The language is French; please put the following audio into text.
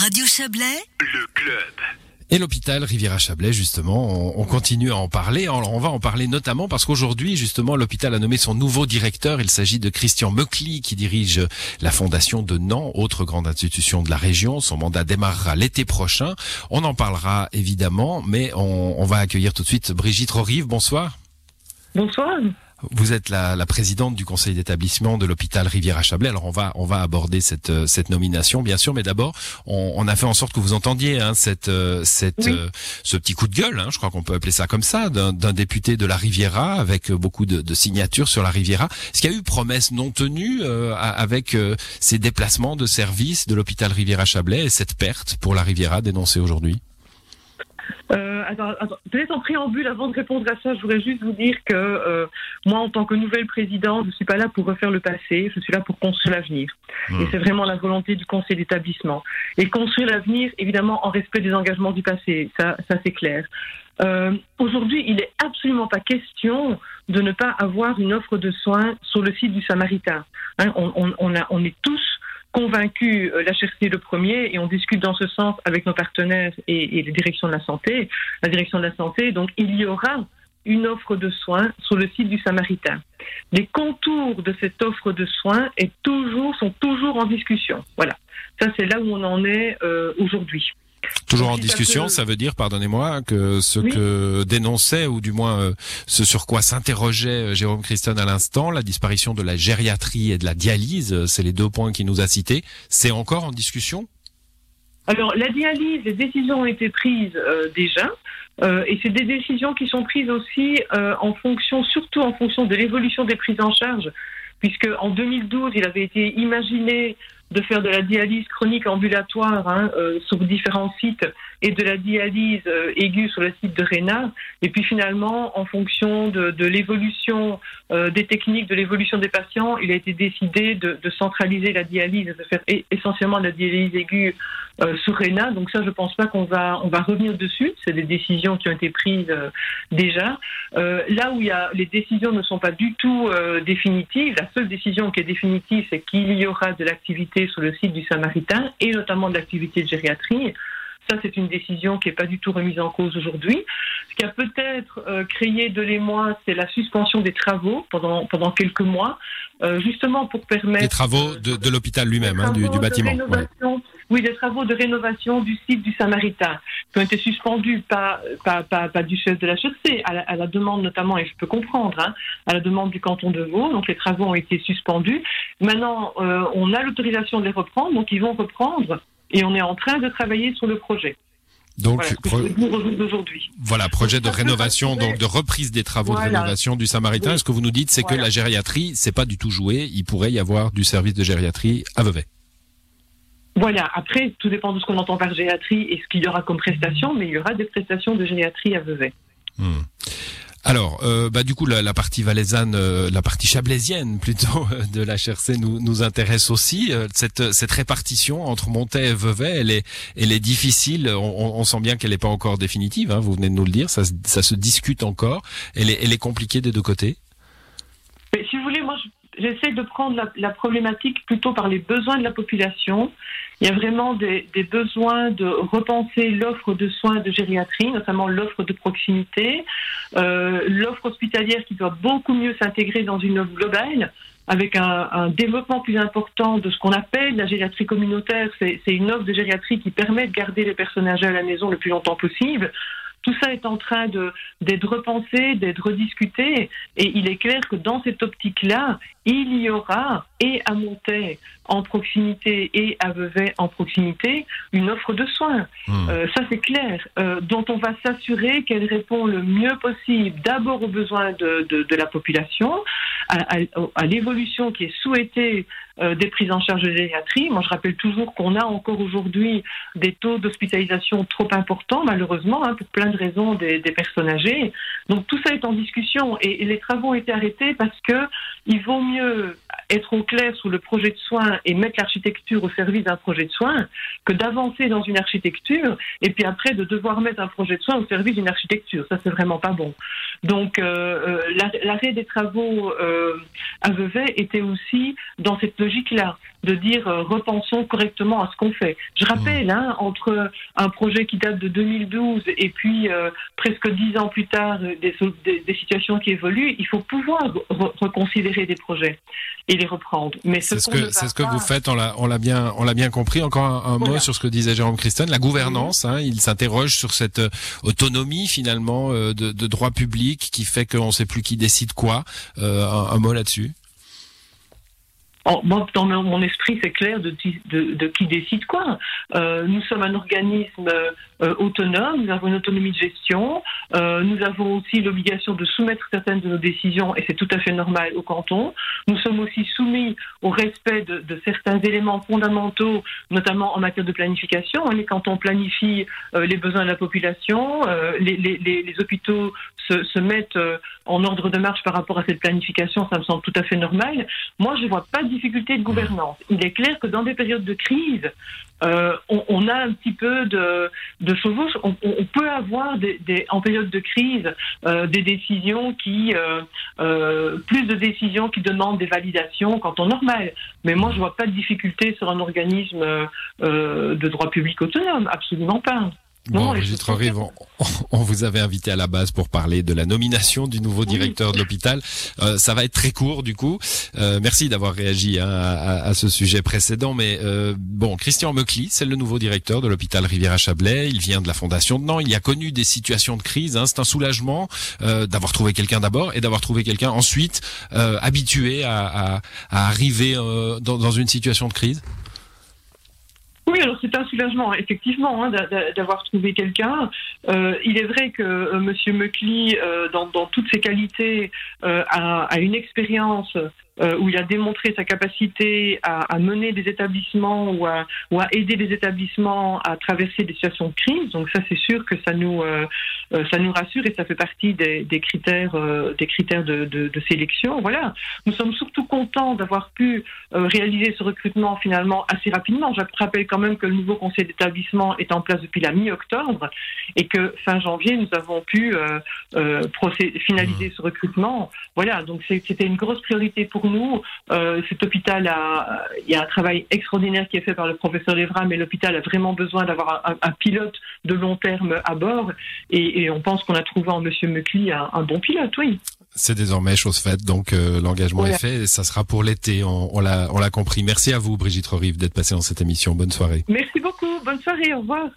Radio Chablais, le club. Et l'hôpital Riviera-Chablais, justement, on, on, continue à en parler. On va en parler notamment parce qu'aujourd'hui, justement, l'hôpital a nommé son nouveau directeur. Il s'agit de Christian Meucli, qui dirige la fondation de Nantes, autre grande institution de la région. Son mandat démarrera l'été prochain. On en parlera évidemment, mais on, on va accueillir tout de suite Brigitte Rorive. Bonsoir. Bonsoir. Vous êtes la, la présidente du conseil d'établissement de l'hôpital Riviera-Chablais. Alors on va on va aborder cette euh, cette nomination bien sûr, mais d'abord on, on, a fait en sorte que vous entendiez hein, cette euh, cette Oui. euh, ce petit coup de gueule, hein, je crois qu'on peut appeler ça comme ça, d'un député de la Riviera avec beaucoup de, de signatures sur la Riviera. Est-ce qu'il y a eu promesse non tenue euh, avec euh, ces déplacements de service de l'hôpital Riviera-Chablais et cette perte pour la Riviera dénoncée aujourd'hui? Euh, attends, attends. Peut-être en préambule, avant de répondre à ça, je voudrais juste vous dire que euh, moi, en tant que nouvelle présidente, je suis pas là pour refaire le passé, je suis là pour construire l'avenir. Hmm. Et c'est vraiment la volonté du conseil d'établissement. Et construire l'avenir, évidemment, en respect des engagements du passé, ça, ça c'est clair. Euh, Aujourd'hui, il est absolument pas question de ne pas avoir une offre de soins sur le site du Samaritain. Hein, on, on, on, a, on est tous convaincus, euh, la HRC le premier, et on discute dans ce sens avec nos partenaires et, les directions de la santé, la direction de la santé. Donc, il y aura une offre de soins sur le site du Samaritain. Les contours de cette offre de soins sont toujours en discussion. Voilà. Ça, c'est là où on en est euh, aujourd'hui. Toujours en discussion, ça veut dire, pardonnez-moi, que ce Oui. que dénonçait, ou du moins euh, ce sur quoi s'interrogeait euh, Jérôme Christon à l'instant, la disparition de la gériatrie et de la dialyse, euh, c'est les deux points qu'il nous a cités, c'est encore en discussion? Alors, la dialyse, les décisions ont été prises euh, déjà, euh, et c'est des décisions qui sont prises aussi euh, en fonction, surtout en fonction de l'évolution des prises en charge, puisque en 2012, il avait été imaginé de faire de la dialyse chronique ambulatoire hein, euh, sur différents sites et de la dialyse euh, aiguë sur le site de Réna. Et puis finalement, en fonction de, l'évolution euh, des techniques, de l'évolution des patients, il a été décidé de, centraliser la dialyse, de faire essentiellement de la dialyse aiguë sur Réna. Donc ça, je pense pas qu'on va on va revenir dessus. C'est des décisions qui ont été prises déjà. Là où il y a les décisions ne sont pas du tout définitives, la seule décision qui est définitive, c'est qu'il y aura de l'activité sur le site du Samaritain et notamment de l'activité de gériatrie. Ça, c'est une décision qui n'est pas du tout remise en cause aujourd'hui. Ce qui a peut-être euh, créé de l'émoi, c'est la suspension des travaux pendant, pendant quelques mois, euh, justement pour permettre... Les travaux de, de l'hôpital lui-même, hein, du, de bâtiment. ouais. Oui, des travaux de rénovation du site du Samaritain qui ont été suspendus, pas, pas, pas, pas du chef de la chaussée, à la, à la demande notamment, et je peux comprendre, hein, à la demande du canton de Vaud. Donc les travaux ont été suspendus. Maintenant, euh, on a l'autorisation de les reprendre, donc ils vont reprendre, et on est en train de travailler sur le projet. Donc, Voilà, pro- voilà, projet de rénovation, donc de reprise des travaux de rénovation du Samaritain. Oui. Ce que vous nous dites, c'est que la gériatrie, c'est pas du tout joué. Il pourrait y avoir du service de gériatrie à Vevey. Voilà, après, tout dépend de ce qu'on entend par géatrie et ce qu'il y aura comme prestation, mais il y aura des prestations de géatrie à Vevey. Hmm. Alors, euh, bah du coup, la, partie valaisanne, euh, la partie chablaisienne plutôt de la HRC nous, nous intéresse aussi. Euh, cette, cette répartition entre Montaix et Vevey, elle est, elle est difficile. On, sent bien qu'elle n'est pas encore définitive. Hein, vous venez de nous le dire. Ça, ça se discute encore. Elle est, elle est compliquée des deux côtés. Mais si vous voulez, moi, je- j'essaie de prendre la problématique plutôt par les besoins de la population. Il y a vraiment des, besoins de repenser l'offre de soins de gériatrie, notamment l'offre de proximité, euh, l'offre hospitalière qui doit beaucoup mieux s'intégrer dans une offre globale avec un, un développement plus important de ce qu'on appelle la gériatrie communautaire. C'est c'est une offre de gériatrie qui permet de garder les personnes âgées à la maison le plus longtemps possible. Tout ça est en train de- d'être repensé, d'être rediscuté. Et il est clair que dans cette optique-là, il y aura, et à Montaix en proximité et à Vevey en proximité, une offre de soins. Hmm. Euh, ça, c'est clair. Euh, dont on va s'assurer qu'elle répond le mieux possible d'abord aux besoins de, de- de la population, à, à- à l'évolution qui est souhaitée euh, des prises en charge de gériatrie. Moi, je rappelle toujours qu'on a encore aujourd'hui des taux d'hospitalisation trop importants, malheureusement, hein, pour plein de raisons des, des personnes âgées. Donc tout ça est en discussion et, et les travaux ont été arrêtés parce que il vaut mieux être au clair sur le projet de soins et mettre l'architecture au service d'un projet de soins que d'avancer dans une architecture et puis après de devoir mettre un projet de soins au service d'une architecture. Ça, c'est vraiment pas bon. Donc, euh, l'arrêt des travaux à Vevey était aussi dans cette logique-là de dire repensons correctement à ce qu'on fait. Je rappelle, hein, entre un projet qui date de 2012 et puis presque dix ans plus tard des, des, situations qui évoluent, il faut pouvoir reconsidérer des projets et les reprendre. Mais c'est ce, que c'est ce que vous faites. On l'a on l'a bien on l'a bien compris. Encore un, mot sur ce que disait Jérôme Christen, la gouvernance. Hein, il s'interroge sur cette euh, autonomie finalement euh, de, de droit public qui fait qu'on ne sait plus qui décide quoi. Euh, un, mot là-dessus? Dans mon esprit, c'est clair de, qui décide quoi. Euh, nous sommes un organisme euh, autonome, nous avons une autonomie de gestion, euh, nous avons aussi l'obligation de soumettre certaines de nos décisions, et c'est tout à fait normal au canton. Nous sommes aussi soumis au respect de, certains éléments fondamentaux, notamment en matière de planification. Et quand on planifie les besoins de la population, les, hôpitaux se, se mettent en ordre de marche par rapport à cette planification, ça me semble tout à fait normal. Moi, je ne vois pas de difficulté de gouvernance. Il est clair que dans des périodes de crise, euh, on, on, a un petit peu de, de. On, on, peut avoir des, en période de crise euh, des décisions qui, euh, euh, plus de décisions qui demandent des validations qu'en temps normal. Mais moi, je vois pas de difficulté sur un organisme euh, de droit public autonome, absolument pas. Bon, Brigitte on, on, vous avait invité à la base pour parler de la nomination du nouveau directeur de l'hôpital. Euh, ça va être très court du coup. Euh, merci d'avoir réagi hein, à, à, ce sujet précédent. Mais euh, bon, Christian Meucli, c'est le nouveau directeur de l'hôpital Rivière-à-Chablais. Il vient de la Fondation de Nantes. Il a connu des situations de crise. Hein. C'est un soulagement euh, d'avoir trouvé quelqu'un d'abord et d'avoir trouvé quelqu'un ensuite euh, habitué à, à, à arriver dans, dans une situation de crise. Oui, alors c'est un soulagement, effectivement, hein, d'avoir trouvé quelqu'un. Euh, il est vrai que euh, Monsieur Meucli, euh, dans, dans, toutes ses qualités, euh, a, a, une expérience euh, où il a démontré sa capacité à, à mener des établissements ou à, ou à, aider les établissements à traverser des situations de crise. Donc ça, c'est sûr que ça nous, euh, euh, ça nous rassure et ça fait partie des, des critères, des critères de, de, de, sélection. Voilà. Nous sommes surtout contents d'avoir pu réaliser ce recrutement finalement assez rapidement. Je rappelle quand même que le nouveau conseil d'établissement est en place depuis la mi-octobre et que fin janvier, nous avons pu finaliser mmh. ce recrutement. Voilà. Donc c'était une grosse priorité pour nous. Euh, cet hôpital a, il y a un travail extraordinaire qui est fait par le professeur Levra, mais l'hôpital a vraiment besoin d'avoir un, pilote de long terme à bord. Et, on pense qu'on a trouvé en Monsieur Mecli un, bon pilote, oui. C'est désormais chose faite, donc euh, l'engagement est fait et ça sera pour l'été, on, on l'a compris. Merci à vous, Brigitte Rorive, d'être passée dans cette émission. Bonne soirée. Merci beaucoup, bonne soirée, au revoir.